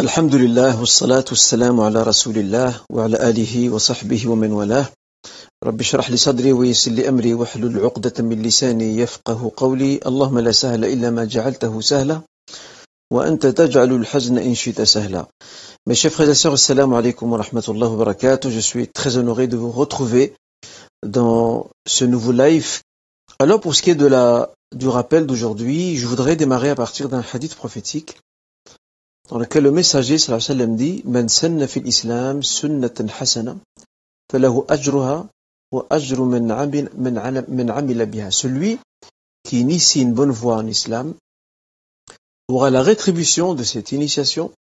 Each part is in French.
الحمد لله والصلاة والسلام على رسول الله وعلى آله وصحبه ومن والاه رب اشرح لي صدري ويسر لي أمري واحلل عقدة من لساني يفقه قولي اللهم لا سهل إلا ما جعلته سهلا وأنت تجعل الحزن إن شئت سهلا Mes chers frères et sœurs, assalamu alaikum wa rahmatullahi wa barakatuh. Je suis très honoré de vous retrouver dans ce nouveau live. Alors pour ce qui est de la, du rappel d'aujourd'hui, je voudrais démarrer à partir d'un hadith prophétique dans lequel le messager sallallahu alayhi sallam dit Man sanna fil islam sunnatan hasana falahu ajruha wa ajru man amila biha. Celui qui initie une bonne voie en islam aura la rétribution de cette initiation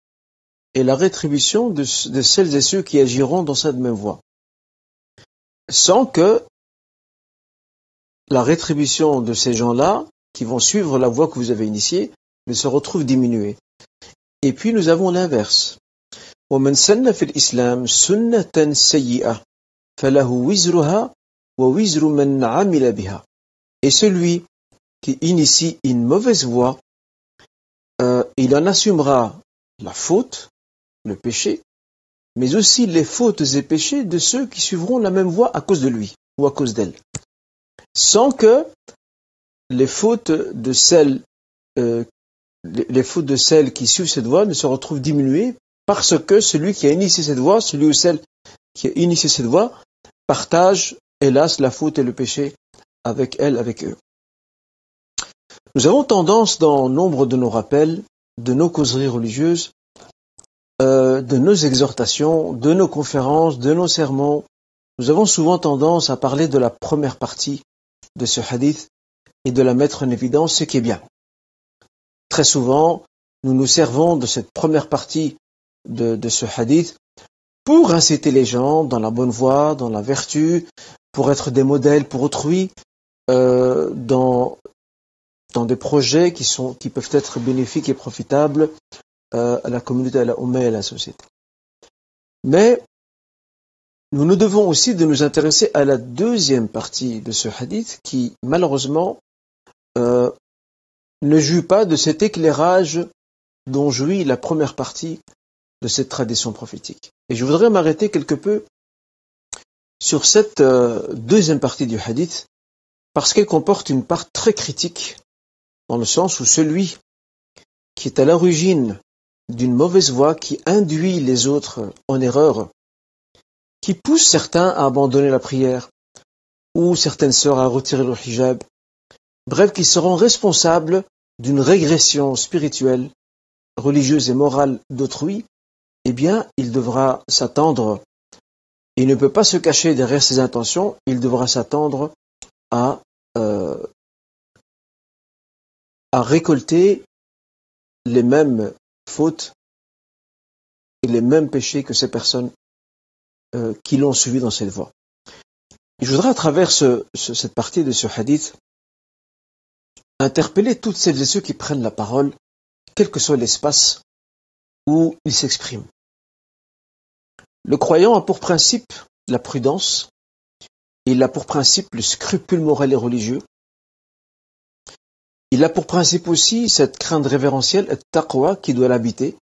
et la rétribution de, de celles et ceux qui agiront dans cette même voie. Sans que la rétribution de ces gens-là, qui vont suivre la voie que vous avez initiée, ne se retrouve diminuée. Et puis nous avons l'inverse. ومن سن في الإسلام سنة سيئة فله وزرها ووزر من عمل بها. Et celui qui initie une mauvaise voie, euh, il en assumera la faute, le péché, mais aussi les fautes et péchés de ceux qui suivront la même voie à cause de lui ou à cause d'elle. Sans que les fautes de celles euh, les fautes de celles qui suivent cette voie ne se retrouvent diminuées parce que celui qui a initié cette voie, celui ou celle qui a initié cette voie, partage, hélas, la faute et le péché avec elle, avec eux. Nous avons tendance, dans nombre de nos rappels, de nos causeries religieuses, euh, de nos exhortations, de nos conférences, de nos sermons, nous avons souvent tendance à parler de la première partie de ce hadith et de la mettre en évidence, ce qui est bien. Très souvent, nous nous servons de cette première partie de, ce hadith pour inciter les gens dans la bonne voie, dans la vertu, pour être des modèles pour autrui, euh, dans, dans des projets qui, sont, qui peuvent être bénéfiques et profitables euh, à la communauté, à la Ummah et à la société. Mais nous nous devons aussi de nous intéresser à la deuxième partie de ce hadith qui, malheureusement, euh, ne jouit pas de cet éclairage dont jouit la première partie de cette tradition prophétique. Et je voudrais m'arrêter quelque peu sur cette euh, deuxième partie du hadith, parce qu'elle comporte une part très critique, dans le sens où celui qui est à l'origine d'une mauvaise voie qui induit les autres en erreur, qui pousse certains à abandonner la prière, ou certaines sœurs à retirer leur hijab, bref, qui seront responsables d'une régression spirituelle, religieuse et morale d'autrui, eh bien, il devra s'attendre, il ne peut pas se cacher derrière ses intentions, il devra s'attendre à, euh, récolter les mêmes fautes et les mêmes péchés que ces personnes euh, qui l'ont suivi dans cette voie. je voudrais à travers cette partie de ce hadith interpeller toutes celles et ceux qui prennent la parole, quel que soit l'espace où ils s'expriment. Le croyant a pour principe la prudence, il a pour principe le scrupule moral et religieux, il a pour principe aussi cette crainte révérentielle, taqwa, qui doit l'habiter,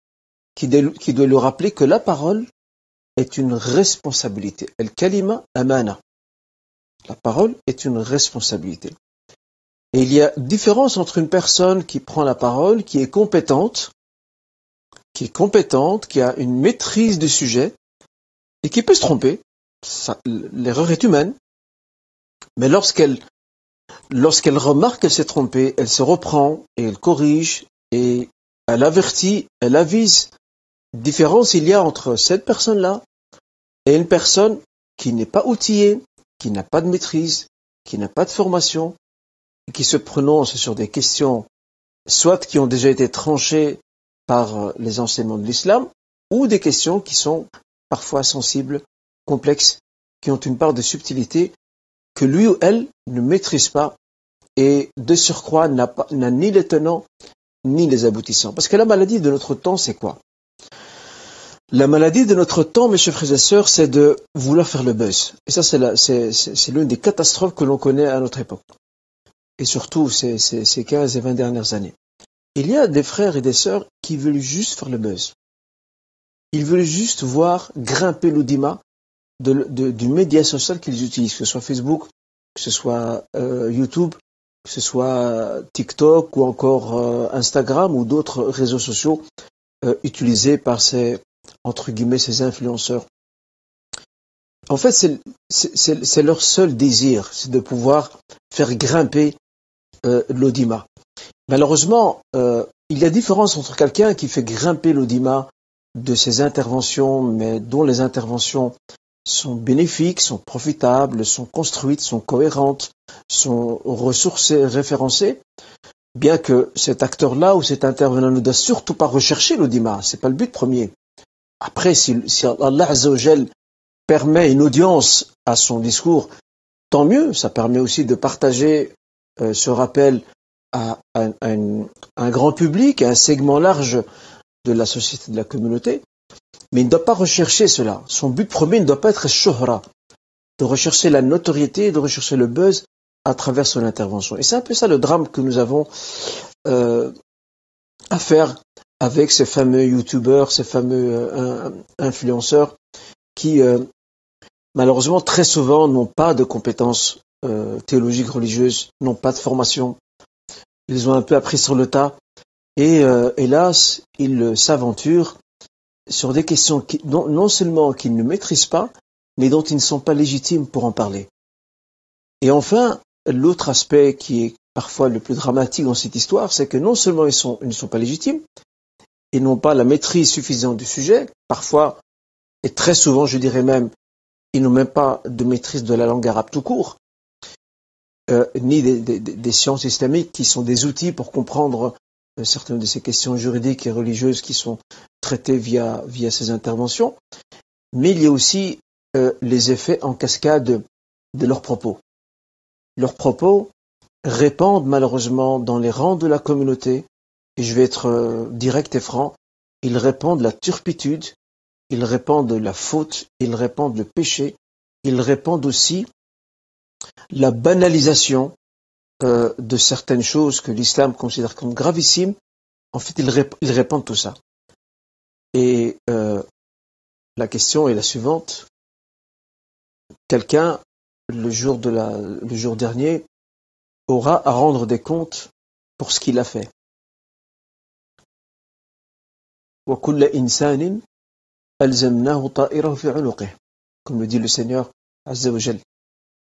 qui, doit lui rappeler que la parole est une responsabilité. El kalima amana. La parole est une responsabilité. Et il y a différence entre une personne qui prend la parole, qui est compétente, qui est compétente, qui a une maîtrise du sujet, et qui peut se tromper. L'erreur est humaine. Mais lorsqu'elle lorsqu'elle remarque qu'elle s'est trompée, elle se reprend et elle corrige et elle avertit, elle avise. Différence il y a entre cette personne-là et une personne qui n'est pas outillée, qui n'a pas de maîtrise, qui n'a pas de formation, qui se prononcent sur des questions soit qui ont déjà été tranchées par euh, les enseignements de l'islam, ou des questions qui sont parfois sensibles, complexes, qui ont une part de subtilité que lui ou elle ne maîtrise pas et de surcroît n'a ni les tenants ni les aboutissants. Parce que la maladie de notre temps, c'est quoi? La maladie de notre temps, mes chers frères et sœurs, c'est de vouloir faire le buzz. Et ça, c'est l'une des catastrophes que l'on connaît à notre époque et surtout ces, ces, ces 15 et 20 dernières années. Il y a des frères et des sœurs qui veulent juste faire le buzz. Ils veulent juste voir grimper l'audimat du média social qu'ils utilisent, que ce soit Facebook, que ce soit euh, YouTube, que ce soit TikTok ou encore euh, Instagram ou d'autres réseaux sociaux euh, utilisés par ces entre guillemets ces influenceurs. En fait, c'est leur seul désir, c'est de pouvoir faire grimper l'audimat. Malheureusement, il y a différence entre quelqu'un qui fait grimper l'audimat de ses interventions, mais dont les interventions sont bénéfiques, sont profitables, sont construites, sont cohérentes, sont ressourcées, référencées, bien que cet acteur-là ou cet intervenant ne doit surtout pas rechercher l'audimat, c'est pas le but premier. Après, si, si Allah Azzawajal permet une audience à son discours, tant mieux, ça permet aussi de partager euh, ce rappel à, un grand public, à un segment large de la société, de la communauté. Mais il ne doit pas rechercher cela. Son but premier ne doit pas être shuhra, de rechercher la notoriété, de rechercher le buzz à travers son intervention. Et c'est un peu ça le drame que nous avons euh, à faire avec ces fameux youtubeurs, ces fameux euh, influenceurs qui euh, malheureusement très souvent n'ont pas de compétences théologiques religieuses, n'ont pas de formation. Ils ont un peu appris sur le tas et hélas, ils s'aventurent sur des questions qui, non, seulement qu'ils ne maîtrisent pas, mais dont ils ne sont pas légitimes pour en parler. Et enfin, l'autre aspect qui est parfois le plus dramatique dans cette histoire, c'est que non seulement ils, ils ne sont pas légitimes, ils n'ont pas la maîtrise suffisante du sujet, parfois, et très souvent, je dirais même, ils n'ont même pas de maîtrise de la langue arabe tout court, euh, ni des, sciences islamiques qui sont des outils pour comprendre euh, certaines de ces questions juridiques et religieuses qui sont traitées via, ces interventions, mais il y a aussi euh, les effets en cascade de leurs propos. Leurs propos répandent malheureusement dans les rangs de la communauté, et je vais être euh, direct et franc, ils répandent la turpitude, ils répandent la faute, ils répandent le péché, ils répandent aussi la banalisation euh, de certaines choses que l'islam considère comme gravissimes, en fait, ils, répondent tout ça. Et euh, la question est la suivante. Quelqu'un, le jour dernier, aura à rendre des comptes pour ce qu'il a fait. Comme le dit le Seigneur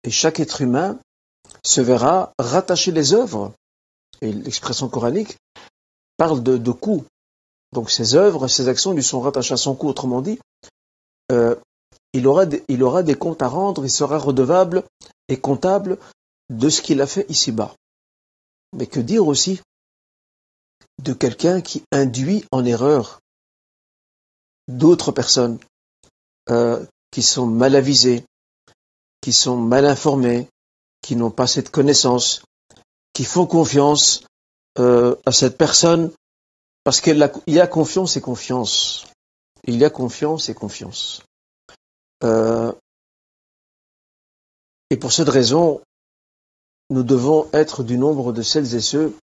Et chaque être humain se verra rattacher les œuvres. Et l'expression coranique parle de, de. Donc ses œuvres, ses actions lui sont rattachées à son coup. Autrement dit, euh, il, aura des, il aura des comptes à rendre, il sera redevable et comptable de ce qu'il a fait ici-bas. Mais que dire aussi de quelqu'un qui induit en erreur d'autres personnes euh, qui sont mal avisées, qui sont mal informées, qui n'ont pas cette connaissance, qui font confiance euh, à cette personne, parce qu'il y a confiance et confiance. Il y a confiance et confiance. Euh, et pour cette raison, nous devons être du nombre de celles et ceux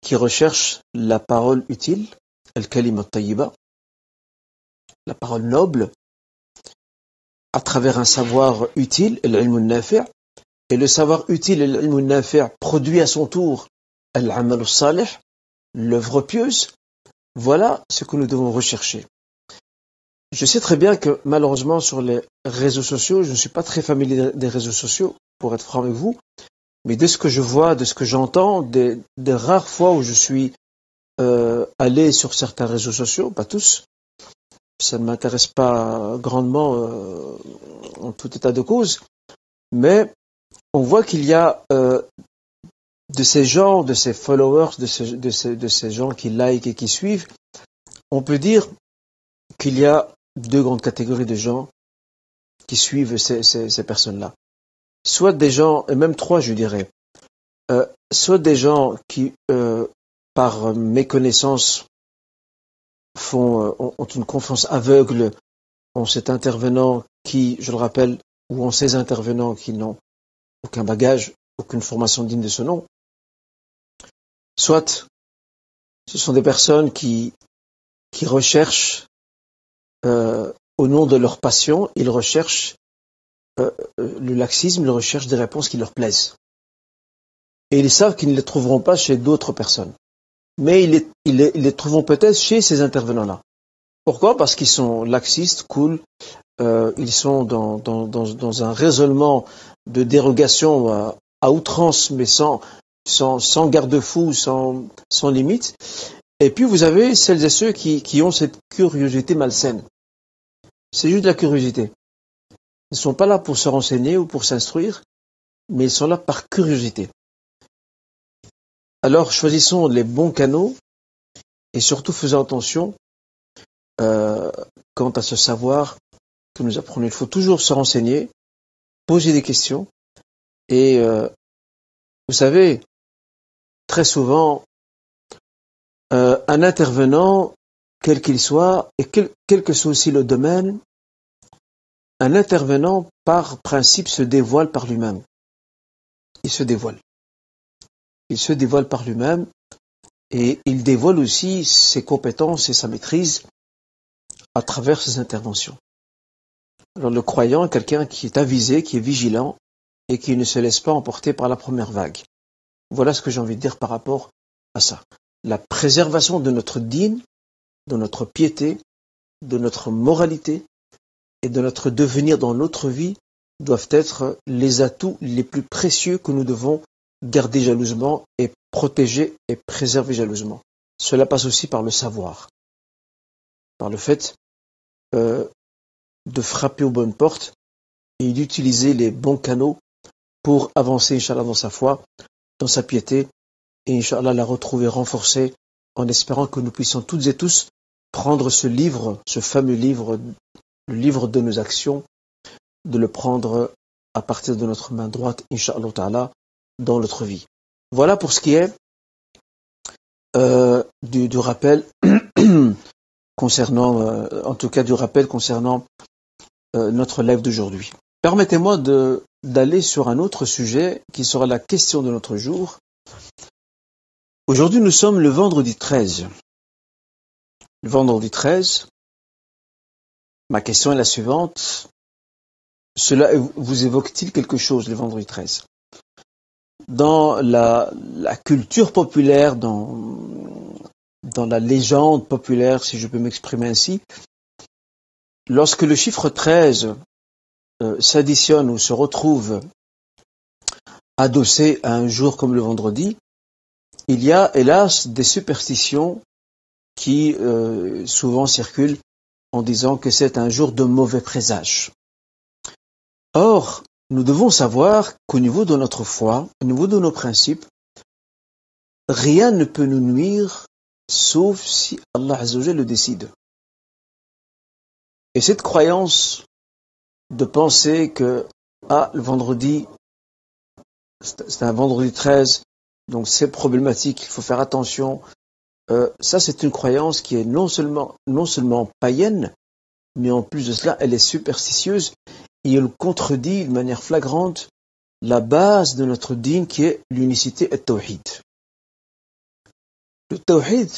qui recherchent la parole utile, al-kalimat tayyiba, la parole noble, à travers un savoir utile, Et le savoir utile, produit à son tour l'œuvre pieuse. Voilà ce que nous devons rechercher. Je sais très bien que malheureusement sur les réseaux sociaux, je ne suis pas très familier des réseaux sociaux, pour être franc avec vous, mais de ce que je vois, de ce que j'entends, des, rares fois où je suis euh, allé sur certains réseaux sociaux, pas tous, ça ne m'intéresse pas grandement euh, en tout état de cause, mais on voit qu'il y a euh, de ces gens, de ces followers, de ces, gens qui like et qui suivent, on peut dire qu'il y a deux grandes catégories de gens qui suivent ces, personnes-là. Soit des gens, et même trois je dirais, euh, soit des gens qui, par méconnaissance, font, ont une confiance aveugle en cet intervenant qui, je le rappelle, ou en ces intervenants qui n'ont aucun bagage, aucune formation digne de ce nom. Soit ce sont des personnes qui, recherchent euh, au nom de leur passion, ils recherchent euh, euh, le laxisme, ils recherchent des réponses qui leur plaisent. Et ils savent qu'ils ne les trouveront pas chez d'autres personnes. Mais ils les, ils les, trouveront peut-être chez ces intervenants-là. Pourquoi? Parce qu'ils sont laxistes, cool, euh, ils sont dans, dans, dans, dans, un raisonnement de dérogation à, à outrance, mais sans, sans, sans garde-fou, sans, sans limite. Et puis vous avez celles et ceux qui, qui ont cette curiosité malsaine. C'est juste de la curiosité. Ils ne sont pas là pour se renseigner ou pour s'instruire, mais ils sont là par curiosité. Alors choisissons les bons canaux et surtout faisons attention euh, quant à ce savoir que nous apprenons. Il faut toujours se renseigner, poser des questions et euh, vous savez, très souvent, euh, un intervenant, quel qu'il soit, et quel, quel que soit aussi le domaine, un intervenant, par principe, se dévoile par lui-même. Il se dévoile. Il se dévoile par lui-même et il dévoile aussi ses compétences et sa maîtrise à travers ses interventions. Alors le croyant est quelqu'un qui est avisé, qui est vigilant et qui ne se laisse pas emporter par la première vague. Voilà ce que j'ai envie de dire par rapport à ça. La préservation de notre digne, de notre piété, de notre moralité, et de notre devenir dans notre vie doivent être les atouts les plus précieux que nous devons garder jalousement et protéger et préserver jalousement. Cela passe aussi par le savoir, par le fait euh, de frapper aux bonnes portes et d'utiliser les bons canaux pour avancer, Inch'Allah, dans sa foi, dans sa piété, et Inch'Allah la retrouver renforcée en espérant que nous puissions toutes et tous prendre ce livre, ce fameux livre le livre de nos actions, de le prendre à partir de notre main droite, Inch'Allah dans notre vie. Voilà pour ce qui est euh, du, rappel concernant, euh, en tout cas du rappel concernant euh, notre live d'aujourd'hui. Permettez-moi d'aller sur un autre sujet qui sera la question de notre jour. Aujourd'hui, nous sommes le vendredi 13. Le vendredi 13, Ma question est la suivante. Cela vous évoque-t-il quelque chose le vendredi 13 Dans la, culture populaire, dans, dans la légende populaire, si je peux m'exprimer ainsi, lorsque le chiffre 13 euh, s'additionne ou se retrouve adossé à un jour comme le vendredi, il y a hélas des superstitions qui euh, souvent circulent en disant que c'est un jour de mauvais présage. Or, nous devons savoir qu'au niveau de notre foi, au niveau de nos principes, rien ne peut nous nuire sauf si Allah le décide. Et cette croyance de penser que, ah, le vendredi, c'est un vendredi 13, donc c'est problématique, il faut faire attention, euh, ça, c'est une croyance qui est non seulement païenne, mais en plus de cela, elle est superstitieuse elle contredit de manière flagrante la base de notre dîme qui est l'unicité et tawhid. Le tawhid,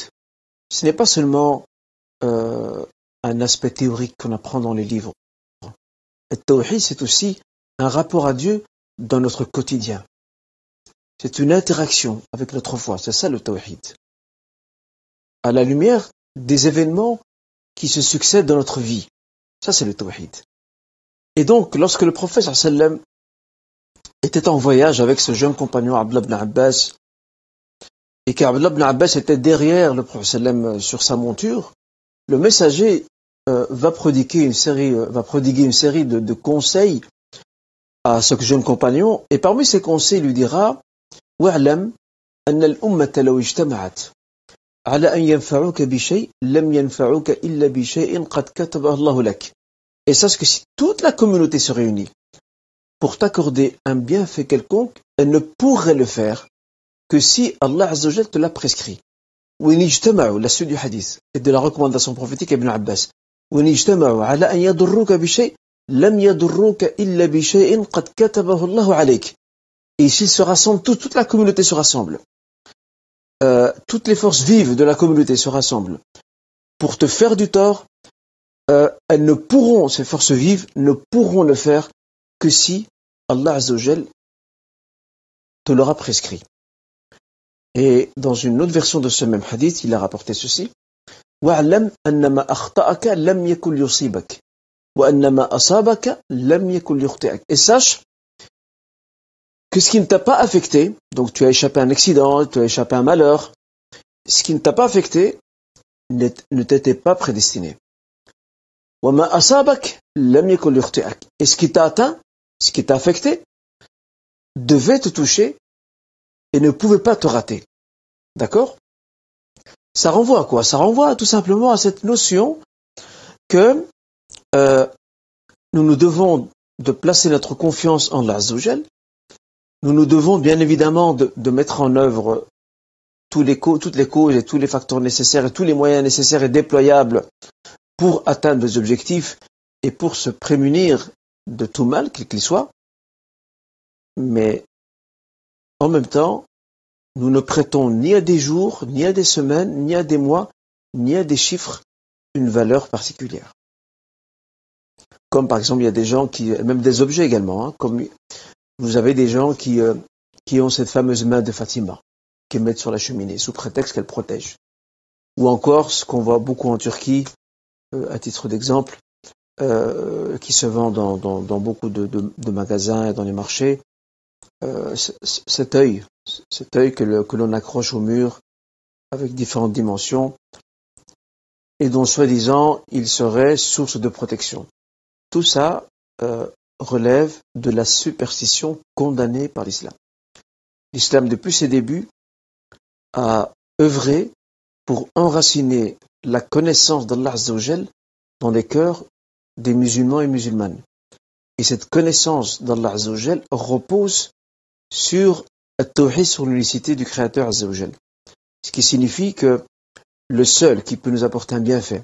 ce n'est pas seulement euh, un aspect théorique qu'on apprend dans les livres. Le tawhid, c'est aussi un rapport à Dieu dans notre quotidien. C'est une interaction avec notre foi. C'est ça le tawhid à la lumière des événements qui se succèdent dans notre vie. Ça, c'est le tawhid. Et donc, lorsque le prophète sallam était en voyage avec ce jeune compagnon Abdullah ibn Abbas, et qu'Abdullah ibn Abbas était derrière le prophète sallam sur sa monture, le messager euh, va prodiguer une série, euh, va prodiguer une série de, de, conseils à ce jeune compagnon, et parmi ces conseils, il lui dira, وَاعْلَمْ أَنَّ الْأُمَّةَ لَوْ اجْتَمَعَتْ على أن ينفعوك بشيء لم ينفعوك إلا بشيء قد كتبه الله لك. et sache que si toute la communauté se réunit pour t'accorder un bienfait quelconque, elle ne pourrait le faire que si Allah Azzawajal te l'a prescrit. la suite du hadith et de la recommandation prophétique Ibn Abbas. Et s'ils se rassemblent, toute, la communauté se rassemble. Euh, toutes les forces vives de la communauté se rassemblent pour te faire du tort, euh, elles ne pourront, ces forces vives, ne pourront le faire que si Allah Azzawajal te l'aura prescrit. Et dans une autre version de ce même hadith, il a rapporté ceci. وَعْلَمْ أَنَّمَا أَخْطَأَكَ لَمْ يَكُنْ يُصِيبَكَ وَأَنَّمَا أَصَابَكَ لَمْ يَكُنْ يُخْطِئَكَ Et sache que ce qui ne t'a pas affecté, donc tu as échappé à un accident, tu as échappé à un malheur, ce qui ne t'a pas affecté ne t'était pas prédestiné. وَمَا أَصَابَكَ لَمْ يَكُنْ يُخْطِئَكَ Et ce qui t'a atteint, ce qui t'a affecté, devait te toucher et ne pouvait pas te rater. D'accord Ça renvoie à quoi Ça renvoie tout simplement à cette notion que euh, nous nous devons de placer notre confiance en l'Azzawajal. Nous nous devons bien évidemment de, de mettre en œuvre tous les toutes les causes et tous les facteurs nécessaires et tous les moyens nécessaires et déployables pour atteindre des objectifs et pour se prémunir de tout mal, quel qu'il soit. Mais en même temps, nous ne prêtons ni à des jours, ni à des semaines, ni à des mois, ni à des chiffres une valeur particulière. Comme par exemple, il y a des gens qui, même des objets également, hein, comme vous avez des gens qui, euh, qui ont cette fameuse main de Fatima, qui mettent sur la cheminée, sous prétexte qu'elle protège. Ou encore, ce qu'on voit beaucoup en Turquie, à titre d'exemple, euh, qui se vend dans, dans, beaucoup de, de, magasins et dans les marchés, cet œil, cet œil que l'on accroche au mur avec différentes dimensions, et dont soi-disant il serait source de protection. Tout ça euh, relève de la superstition condamnée par l'islam. L'islam, depuis ses débuts, a œuvré pour enraciner la connaissance d'Allah dans les cœurs des musulmans et musulmanes. Et cette connaissance d'Allah repose sur sur l'unicité du Créateur Azzawajal. Ce qui signifie que le seul qui peut nous apporter un bienfait,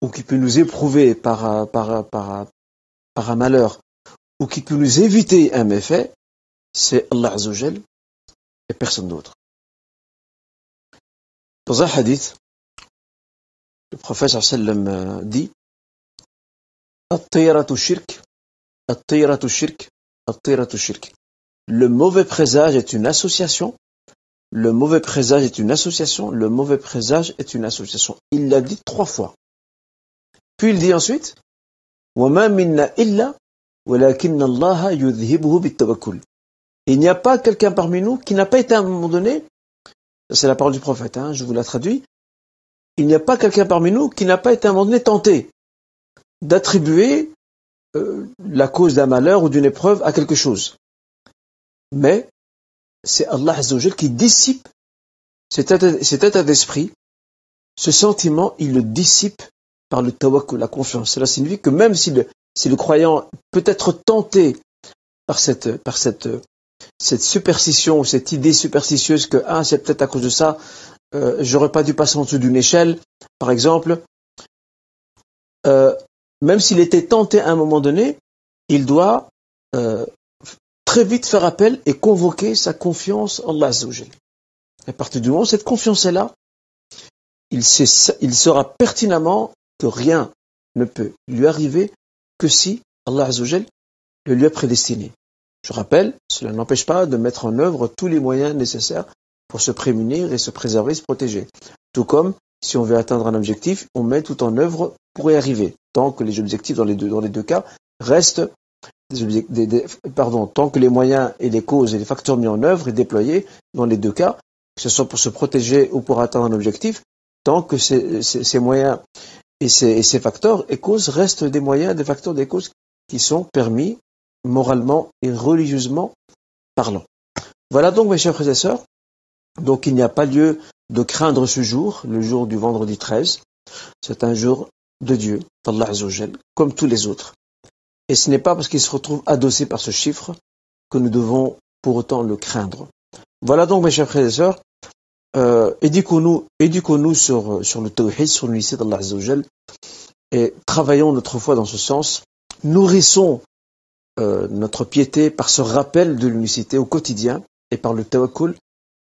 ou qui peut nous éprouver par, par, par, un malheur, ou qui peut nous éviter un méfait, c'est Allah Azzawajal et personne d'autre. Dans un hadith, le prophète sallam euh, dit. Le mauvais présage est une association. Le mauvais présage est une association. Le mauvais présage est une association. Il l'a dit trois fois. Puis il dit ensuite, Il n'y a pas quelqu'un parmi nous qui n'a pas été à un moment donné, c'est la parole du prophète, hein, je vous la traduis, il n'y a pas quelqu'un parmi nous qui n'a pas été à un moment donné tenté d'attribuer euh, la cause d'un malheur ou d'une épreuve à quelque chose. Mais c'est Allah Azzawajal qui dissipe cet état, d'esprit, ce sentiment, il le dissipe par le tawakkul, la confiance. Cela signifie que même si le, croyant peut être tenté par cette, superstition, cette idée superstitieuse que ah c'est peut-être à cause de ça, euh, j'aurais pas dû passer en dessous d'une échelle, par exemple, euh, même s'il était tenté à un moment donné, il doit euh, très vite faire appel et convoquer sa confiance en Allah. À partir du moment où cette confiance est là, il, saura pertinemment que rien ne peut lui arriver que si Allah le lui a prédestiné. Je rappelle, cela n'empêche pas de mettre en œuvre tous les moyens nécessaires pour se prémunir et se préserver, se protéger. Tout comme, si on veut atteindre un objectif, on met tout en œuvre pour y arriver, tant que les objectifs dans les deux, dans les deux cas restent pardon, tant que les moyens et les causes et les facteurs mis en œuvre et déployés, dans les deux cas, que ce soit pour se protéger ou pour atteindre un objectif, tant que ces, moyens et ces, facteurs et causes restent des moyens, des facteurs, des causes qui sont permis moralement et religieusement parlant. Voilà donc mes chers frères et sœurs. Donc il n'y a pas lieu de craindre ce jour, le jour du vendredi 13. C'est un jour de Dieu, d'Allah comme tous les autres. Et ce n'est pas parce qu'il se retrouve adossé par ce chiffre que nous devons pour autant le craindre. Voilà donc, mes chers frères et sœurs, euh, éduquons-nous, éduquons-nous sur, sur le tawhid, sur l'unité d'Allah et travaillons notre foi dans ce sens. Nourrissons euh, notre piété par ce rappel de l'unicité au quotidien et par le tawakkul.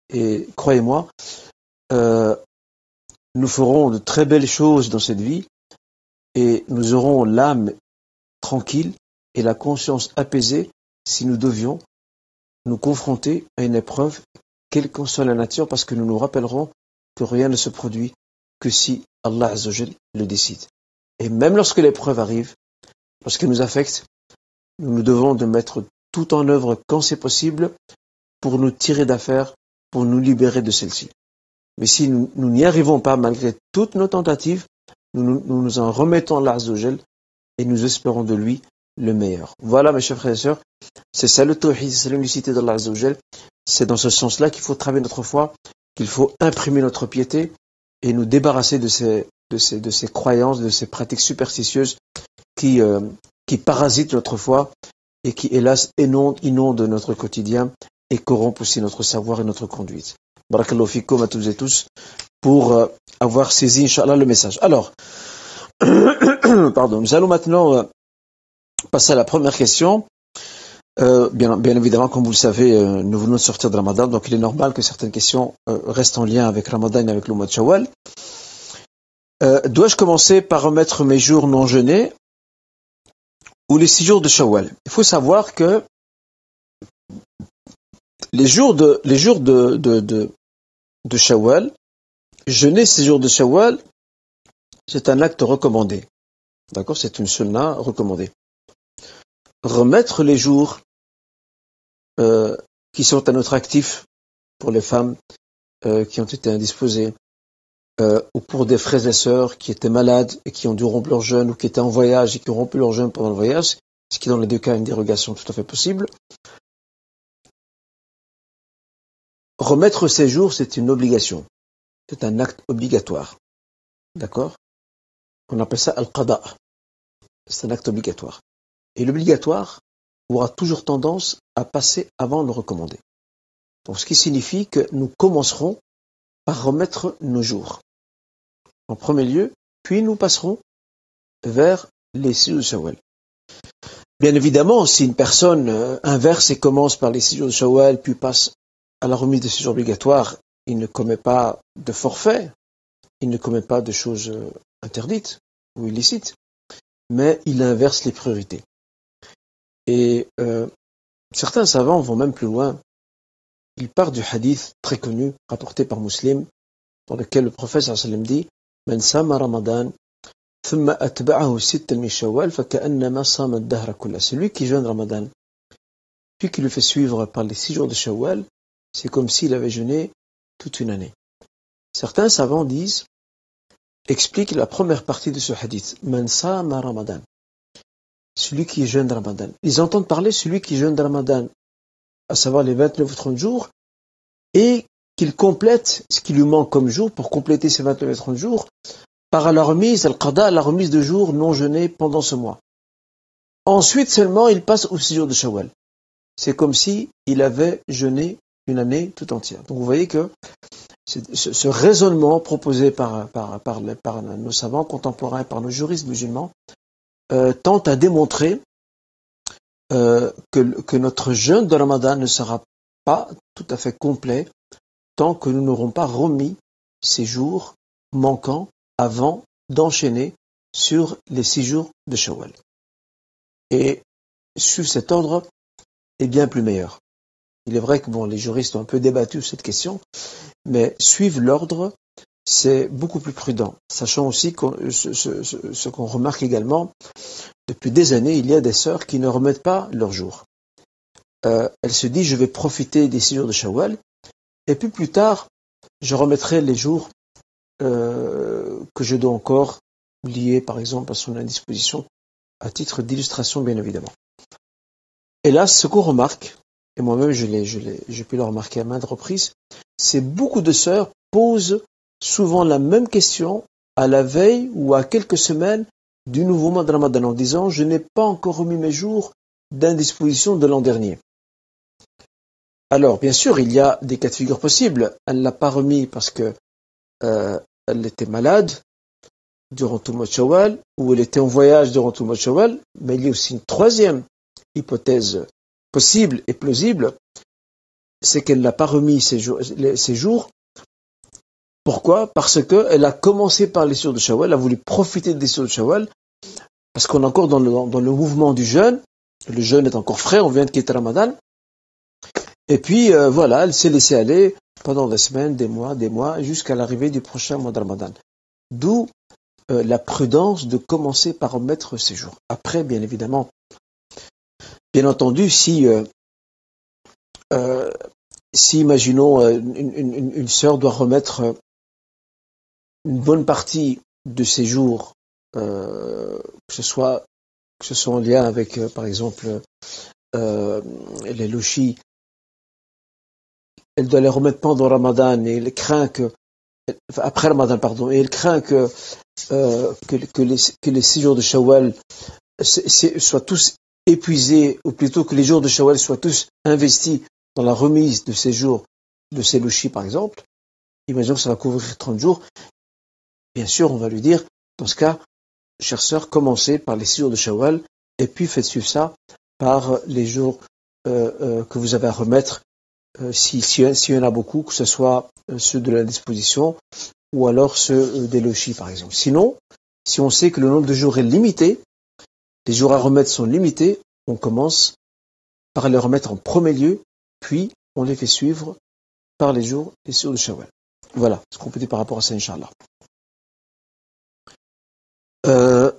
Et croyez-moi, euh, nous ferons de très belles choses dans cette vie et nous aurons l'âme tranquille et la conscience apaisée si nous devions nous confronter à une épreuve, quelle qu'en soit la nature, parce que nous nous rappellerons que rien ne se produit que si Allah Azzawajal le décide. Et même lorsque l'épreuve arrive, lorsqu'elle nous affecte, nous nous devons de mettre tout en œuvre quand c'est possible pour nous tirer d'affaire, pour nous libérer de celle-ci. Mais si nous n'y arrivons pas malgré toutes nos tentatives, nous nous, en remettons à Allah et nous espérons de lui le meilleur. Voilà, mes chers frères et sœurs, c'est ça le tawhid, c'est l'unicité d'Allah Azzawajal. C'est dans ce sens-là qu'il faut travailler notre foi, qu'il faut imprimer notre piété et nous débarrasser de ces, croyances, de ces pratiques superstitieuses qui, euh, qui parasitent notre foi et qui, hélas, inondent notre quotidien et corrompent aussi notre savoir et notre conduite. Barakallahu fikoum à tous et tous pour euh, avoir saisi, Inch'Allah, le message. Alors, pardon, nous allons maintenant euh, passer à la première question. Euh, bien, évidemment, comme vous le savez, nous venons de sortir de Ramadan, donc il est normal que certaines questions restent en lien avec Ramadan et avec le mois de Shawwal. Dois-je commencer par remettre mes jours non jeûnés ou les six jours de Shawwal? Il faut savoir que les jours de, les jours de, de, de, Shawwal, jeûner ces jours de Shawwal, c'est un acte recommandé. D'accord? C'est une sunnah recommandée remettre les jours euh, qui sont à notre actif pour les femmes euh, qui ont été indisposées, euh, ou pour des frères et sœurs qui étaient malades et qui ont dû rompre leur jeûne, ou qui étaient en voyage et qui ont rompu leur jeûne pendant le voyage, ce qui dans les deux cas une dérogation tout à fait possible. Remettre ces jours, c'est une obligation. C'est un acte obligatoire. D'accord? On appelle ça al-qada. C'est un acte obligatoire. Et l'obligatoire aura toujours tendance à passer avant le recommandé. Donc, ce qui signifie que nous commencerons par remettre nos jours. En premier lieu, puis nous passerons vers les six de Shawwal. Bien évidemment, si une personne euh, inverse et commence par les six jours de Shawwal, puis passe à la remise des séjours obligatoires, il ne commet pas de forfait, il ne commet pas de choses euh, interdites ou illicites, mais il inverse les priorités. Et euh, certains savants vont même plus loin. Ils partent du hadith très connu, rapporté par Muslim, dans lequel le prophète sallam dit Man sama Ramadan, thumma. Celui qui jeûne Ramadan, puis qui le fait suivre par les six jours de Shawwal, c'est comme s'il avait jeûné toute une année. Certains savants disent, expliquent la première partie de ce hadith. Man sama Ramadan celui qui jeûne Ramadan. Ils entendent parler celui qui jeûne Ramadan, à savoir les 29 ou 30 jours, et qu'il complète ce qui lui manque comme jour pour compléter ces 29 et 30 jours par la remise, al-qada, la remise de jours non jeûnés pendant ce mois. Ensuite seulement, il passe au 6 jours de Shawwal. C'est comme si il avait jeûné une année tout entière. Donc vous voyez que ce, raisonnement proposé par, nos savants contemporains, par nos juristes musulmans, euh, tente à démontrer euh, que, notre jeûne de Ramadan ne sera pas tout à fait complet tant que nous n'aurons pas remis ces jours manquants avant d'enchaîner sur les six jours de Shawwal. Et suivre cet ordre est bien plus meilleur. Il est vrai que bon, les juristes ont un peu débattu cette question, mais suivre l'ordre c'est beaucoup plus prudent. Sachant aussi que ce, qu'on remarque également, depuis des années, il y a des sœurs qui ne remettent pas leurs jours. Euh, elles se disent, je vais profiter des six jours de Shawwal, et puis plus tard, je remettrai les jours euh, que je dois encore lier, par exemple, à son indisposition, à titre d'illustration, bien évidemment. Et là, ce qu'on remarque, et moi-même je l'ai, j'ai pu le remarquer à maintes reprises, c'est beaucoup de sœurs posent souvent la même question à la veille ou à quelques semaines du nouveau mois de Ramadan en disant je n'ai pas encore remis mes jours d'indisposition de l'an dernier. Alors, bien sûr, il y a des cas de figure possibles. Elle ne l'a pas remis parce que euh, elle était malade durant tout le mois de Shawwal, ou elle était en voyage durant tout le mois de Shawwal, mais il y a aussi une troisième hypothèse possible et plausible, c'est qu'elle n'a pas remis ses jours pourquoi? Parce qu'elle a commencé par les jours de Shawwal, elle a voulu profiter des jours de Shawwal, parce qu'on est encore dans le, mouvement du jeûne, le jeûne est encore frais, on vient de quitter Ramadan, et puis euh, voilà, elle s'est laissée aller pendant des semaines, des mois, des mois, jusqu'à l'arrivée du prochain mois de Ramadan. D'où euh, la prudence de commencer par remettre ses jours. Après, bien évidemment, bien entendu, si, euh, euh, imaginons une, une, sœur doit remettre une bonne partie de ses jours, que ce soit en lien avec, par exemple, les lochis, elle doit les remettre pendant Ramadan et elle craint que après Ramadan, pardon, et elle craint que, euh, les, que de Shawwal soient tous épuisés, ou plutôt que les jours de Shawwal soient tous investis dans la remise de ces jours de ces louchis, par exemple. Imaginons que ça va couvrir 30 jours. Bien sûr, on va lui dire, dans ce cas, chère sœur, commencez par les six jours de Shawwal, et puis faites suivre ça par les jours euh, euh, que vous avez à remettre euh, s'il si, y en a beaucoup, que ce soit ceux de la disposition ou alors ceux des logis, par exemple. Sinon, si on sait que le nombre de jours est limité, les jours à remettre sont limités, on commence par les remettre en premier lieu, puis on les fait suivre par les jours et jours de Shawwal. Voilà ce qu'on peut dire par rapport à ça, Inch'Allah. Euh,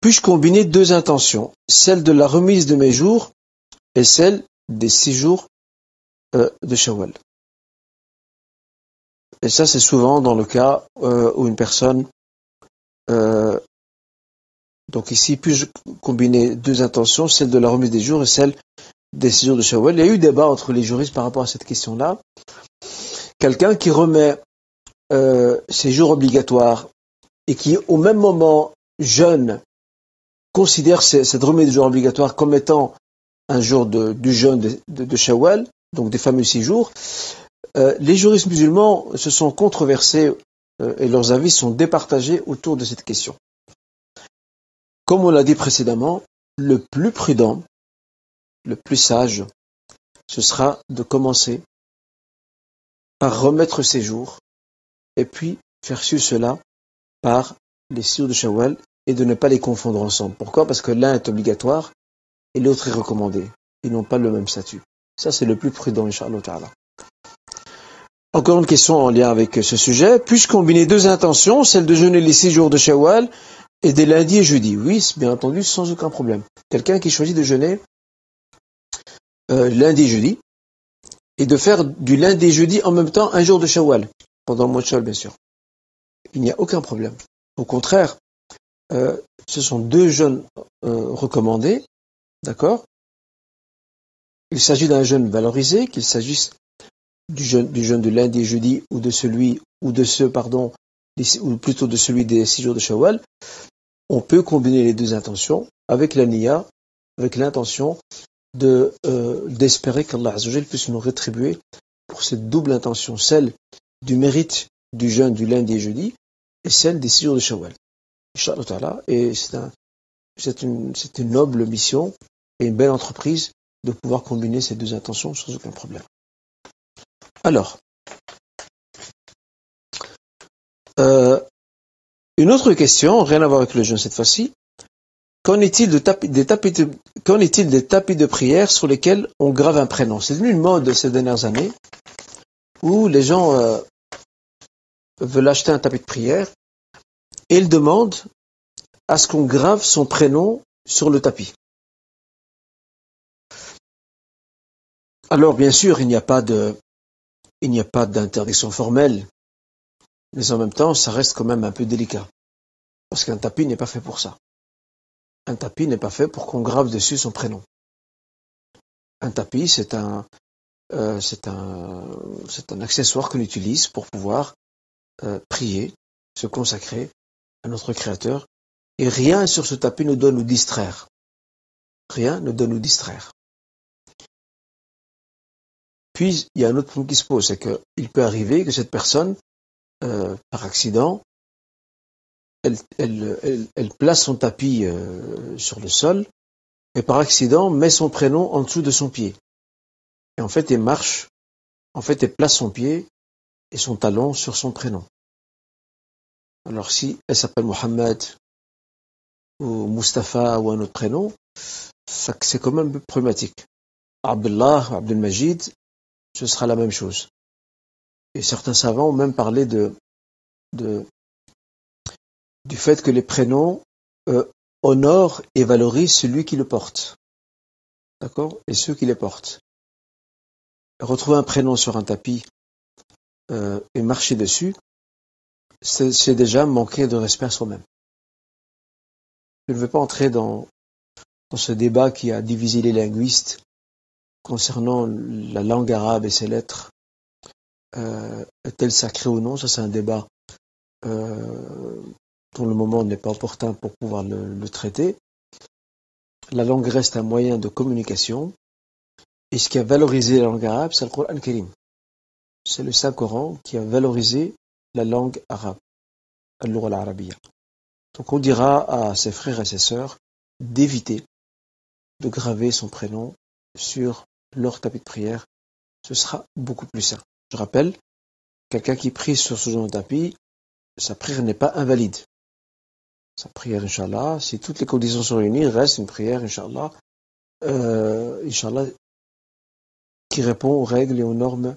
puis-je combiner deux intentions, celle de la remise de mes jours et celle des six jours euh, de Shawwal? Et ça, c'est souvent dans le cas euh, où une personne. Donc ici, puis-je combiner deux intentions, celle de la remise des jours et celle des six jours de Shawwal. Il y a eu débat entre les juristes par rapport à cette question-là. Quelqu'un qui remet ses jours obligatoires et qui, au même moment, jeune, considère cette remise des jours obligatoires comme étant un jour du jeûne de, de, de, Shawwal, donc des fameux six jours, euh, les juristes musulmans se sont controversés euh, et leurs avis sont départagés autour de cette question. Comme on l'a dit précédemment, le plus prudent, le plus sage, ce sera de commencer par remettre ses jours et puis faire suivre cela par les six jours de Shawwal et de ne pas les confondre ensemble. Pourquoi? Parce que l'un est obligatoire et l'autre est recommandé. Ils n'ont pas le même statut. Ça, c'est le plus prudent, Inch'Allah. Encore une question en lien avec ce sujet. Puis-je combiner deux intentions, celle de jeûner les six jours de Shawwal et des lundis et jeudis Oui, bien entendu, sans aucun problème. Quelqu'un qui choisit de jeûner euh, lundi et jeudi et de faire du lundi et jeudi en même temps un jour de Shawwal, pendant le mois de Shawwal, bien sûr. Il n'y a aucun problème. Au contraire, euh, ce sont deux jeûnes euh, recommandés D'accord? Il s'agit d'un jeûne valorisé, qu'il s'agisse du jeûne, du jeûne de lundi et jeudi ou de celui, ou de ce, pardon, ou plutôt de celui des six jours de Shawwal. On peut combiner les deux intentions avec la niya, avec l'intention de euh, d'espérer qu'Allah puisse nous rétribuer pour cette double intention, celle du mérite du jeûne du lundi et jeudi et celle des six jours de Shawwal. Et c'est un, c'est une, une noble mission et une belle entreprise de pouvoir combiner ces deux intentions sans aucun problème. Alors, une autre question, rien à voir avec le jeûne cette fois-ci. Qu'en est-il de des tapis de, qu'en est-il des tapis de prière sur lesquels on grave un prénom? C'est devenu une mode ces dernières années où les gens euh, veulent acheter un tapis de prière et ils demandent à ce qu'on grave son prénom sur le tapis. Alors, bien sûr, il n'y a pas de, il n'y a pas d'interdiction formelle, mais en même temps, ça reste quand même un peu délicat. Parce qu'un tapis n'est pas fait pour ça. Un tapis n'est pas fait pour qu'on grave dessus son prénom. Un tapis, c'est un, euh, c'est un, un accessoire qu'on utilise pour pouvoir euh, prier, se consacrer à notre Créateur, et rien sur ce tapis ne doit nous distraire. Rien ne doit nous distraire. Puis, il y a un autre point qui se pose, c'est qu'il peut arriver que cette personne, par accident, elle, place son tapis euh, sur le sol et par accident met son prénom en dessous de son pied. Et en fait, elle marche, en fait, elle place son pied et son talon sur son prénom. Alors si elle s'appelle Mohamed ou Mustafa ou un autre prénom, c'est quand même problématique. Abdullah, Abdul Majid, ce sera la même chose. Et certains savants ont même parlé de, de du fait que les prénoms euh, honorent et valorisent celui qui le porte. D'accord? Et ceux qui les portent. Retrouver un prénom sur un tapis euh, et marcher dessus, c'est déjà manquer de respect à soi-même. Je ne veux pas entrer dans, dans ce débat qui a divisé les linguistes concernant la langue arabe et ses lettres. Euh, est-elle sacrée ou non Ça, c'est un débat euh, dont le moment n'est pas opportun pour pouvoir le, traiter. La langue reste un moyen de communication. Et ce qui a valorisé la langue arabe, c'est le Coran Karim. C'est le Saint-Coran qui a valorisé la langue arabe, al Donc on dira à ses frères et ses sœurs d'éviter de graver son prénom sur leur tapis de prière. Ce sera beaucoup plus simple. Je rappelle, quelqu'un qui prie sur ce genre de tapis, sa prière n'est pas invalide. Sa prière, Inch'Allah, si toutes les conditions sont réunies, reste une prière, Inch'Allah, euh, qui répond aux règles et aux normes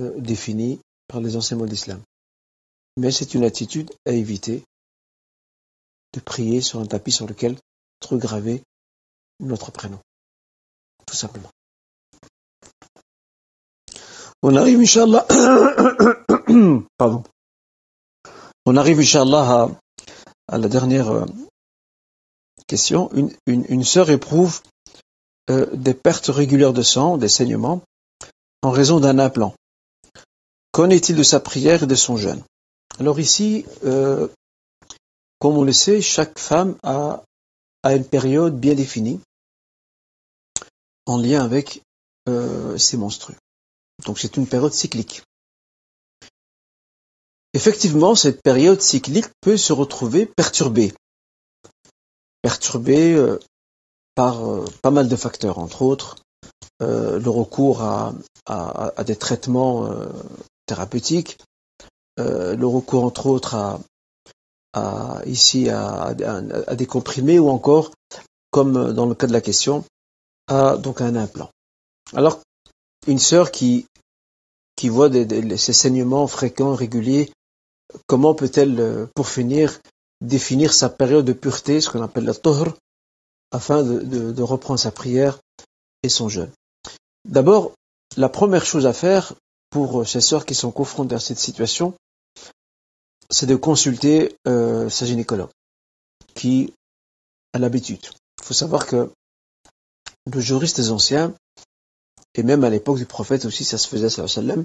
euh, définies par les enseignements d'islam. Mais c'est une attitude à éviter de prier sur un tapis sur lequel trouve gravé notre prénom. Tout simplement. On arrive, Inch'Allah, pardon. On arrive, Inch'Allah, à, la dernière euh, question. Une, une, sœur éprouve euh, des pertes régulières de sang, des saignements, en raison d'un implant. Qu'en est-il de sa prière et de son jeûne? Alors ici, euh, comme on le sait, chaque femme a, une période bien définie en lien avec euh, ses menstrues. Donc c'est une période cyclique. Effectivement, cette période cyclique peut se retrouver perturbée. Perturbée euh, par pas mal de facteurs, entre autres le recours à des traitements thérapeutiques, euh, le recours entre autres à, des comprimés ou encore, comme dans le cas de la question, à donc un implant. Une sœur qui voit des, ces saignements fréquents, réguliers, comment peut-elle, euh, pour finir, définir sa période de pureté, ce qu'on appelle la tohr, afin de, reprendre sa prière et son jeûne D'abord, la première chose à faire pour ces sœurs qui sont confrontées à cette situation, c'est de consulter euh, sa gynécologue, qui a l'habitude. Il faut savoir que les juristes anciens, et même à l'époque du prophète aussi, ça se faisait, sallam,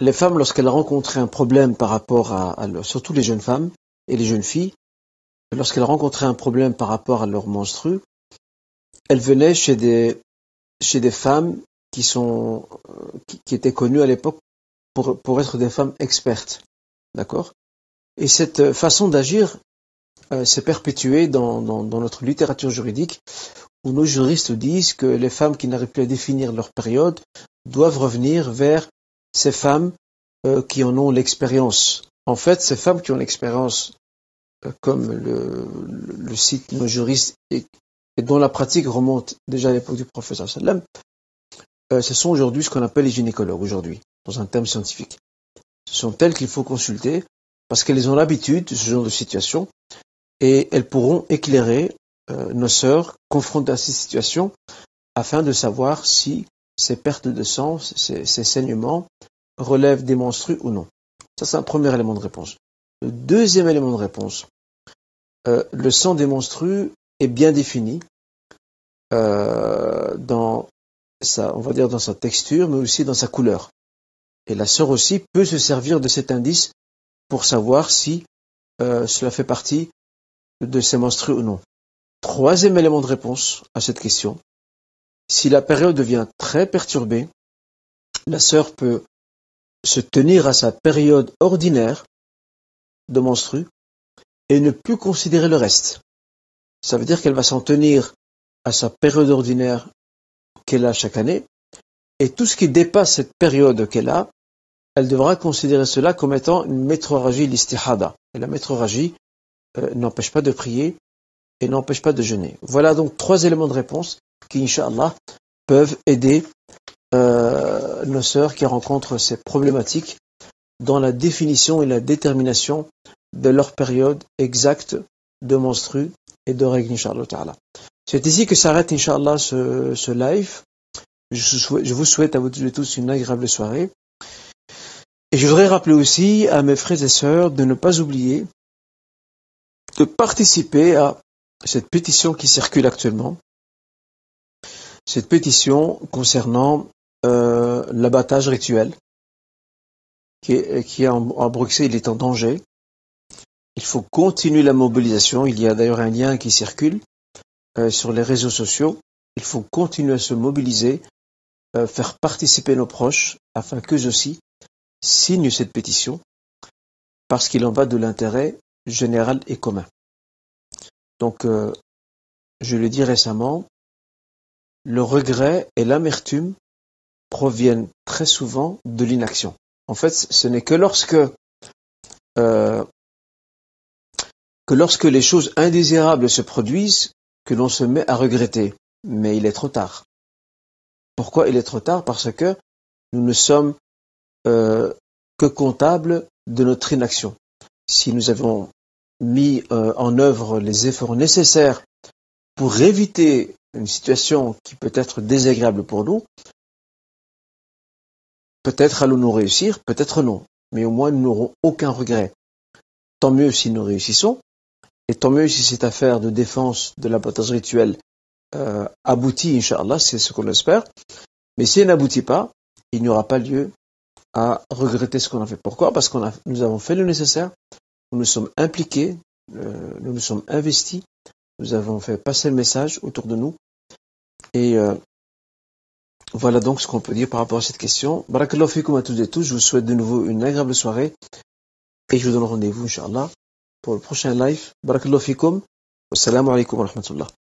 les femmes, lorsqu'elles rencontraient un problème par rapport à, surtout les jeunes femmes et les jeunes filles, lorsqu'elles rencontraient un problème par rapport à leur menstru, elles venaient chez des, chez des femmes qui sont, qui, qui étaient connues à l'époque pour, pour être des femmes expertes. D'accord? Et cette façon d'agir euh, s'est perpétuée dans, notre littérature juridique, nos juristes disent que les femmes qui n'arrivent plus à définir leur période doivent revenir vers ces femmes euh, qui en ont l'expérience. En fait, ces femmes qui ont l'expérience, euh, comme le, le, cite nos juristes, et, dont la pratique remonte déjà à l'époque du professeur sallam, ce sont aujourd'hui ce qu'on appelle les gynécologues, aujourd'hui, dans un terme scientifique sont elles qu'il faut consulter parce qu'elles ont l'habitude de ce genre de situation et elles pourront éclairer euh, nos sœurs confrontées à ces situations afin de savoir si ces pertes de sang, ces, saignements relèvent des menstrues ou non. Ça, c'est un premier élément de réponse. Le deuxième élément de réponse, euh, le sang des menstrues est bien défini euh, dans sa, on va dire dans sa texture, mais aussi dans sa couleur. Et la sœur aussi peut se servir de cet indice pour savoir si euh, cela fait partie de ses menstrues ou non. Troisième élément de réponse à cette question. Si la période devient très perturbée, la sœur peut se tenir à sa période ordinaire de menstrues et ne plus considérer le reste. Ça veut dire qu'elle va s'en tenir à sa période ordinaire qu'elle a chaque année, et tout ce qui dépasse cette période qu'elle a, elle devra considérer cela comme étant une métroragie l'istihada. Et la métroragie euh, n'empêche pas de prier et n'empêche pas de jeûner. Voilà donc trois éléments de réponse qui, Inch'Allah, peuvent aider euh, nos sœurs qui rencontrent ces problématiques dans la définition et la détermination de leur période exacte de menstru et de règle, Inch'Allah. C'est ici que s'arrête, Inch'Allah, ce, ce live. Je, vous souhaite à vous tous une agréable soirée. Et je voudrais rappeler aussi à mes frères et sœurs de ne pas oublier de participer à cette pétition qui circule actuellement. Cette pétition concernant euh, l'abattage rituel qui est, qui est en, à Bruxelles, il est en danger. Il faut continuer la mobilisation. Il y a d'ailleurs un lien qui circule euh, sur les réseaux sociaux. Il faut continuer à se mobiliser, euh, faire participer nos proches afin qu'eux aussi signent cette pétition parce qu'il en va de l'intérêt général et commun. Donc, euh, je l'ai dit récemment, le regret et l'amertume proviennent très souvent de l'inaction. En fait, ce n'est que lorsque euh, que lorsque les choses indésirables se produisent que l'on se met à regretter. Mais il est trop tard. Pourquoi il est trop tard? Parce que nous ne sommes euh, que comptables de notre inaction. Si nous avons mis euh, en œuvre les efforts nécessaires pour éviter une situation qui peut être désagréable pour nous, peut-être allons-nous réussir, peut-être non, mais au moins nous n'aurons aucun regret. Tant mieux si nous réussissons, et tant mieux si cette affaire de défense de l'abattage rituel euh, aboutit, Inch'Allah, c'est ce qu'on espère. Mais si elle n'aboutit pas, il n'y aura pas lieu à regretter ce qu'on a fait. Pourquoi? Parce que nous avons fait le nécessaire, nous nous sommes impliqués, euh, nous nous sommes investis, nous avons fait passer le message autour de nous. Et euh, voilà donc ce qu'on peut dire par rapport à cette question. Barakallahu fikum à tous et tous. Je vous souhaite de nouveau une agréable soirée. Et je vous donne rendez-vous, Inch'Allah, pour le prochain live. Barakallahu fikum. Wassalamu alaikum wa rahmatullah.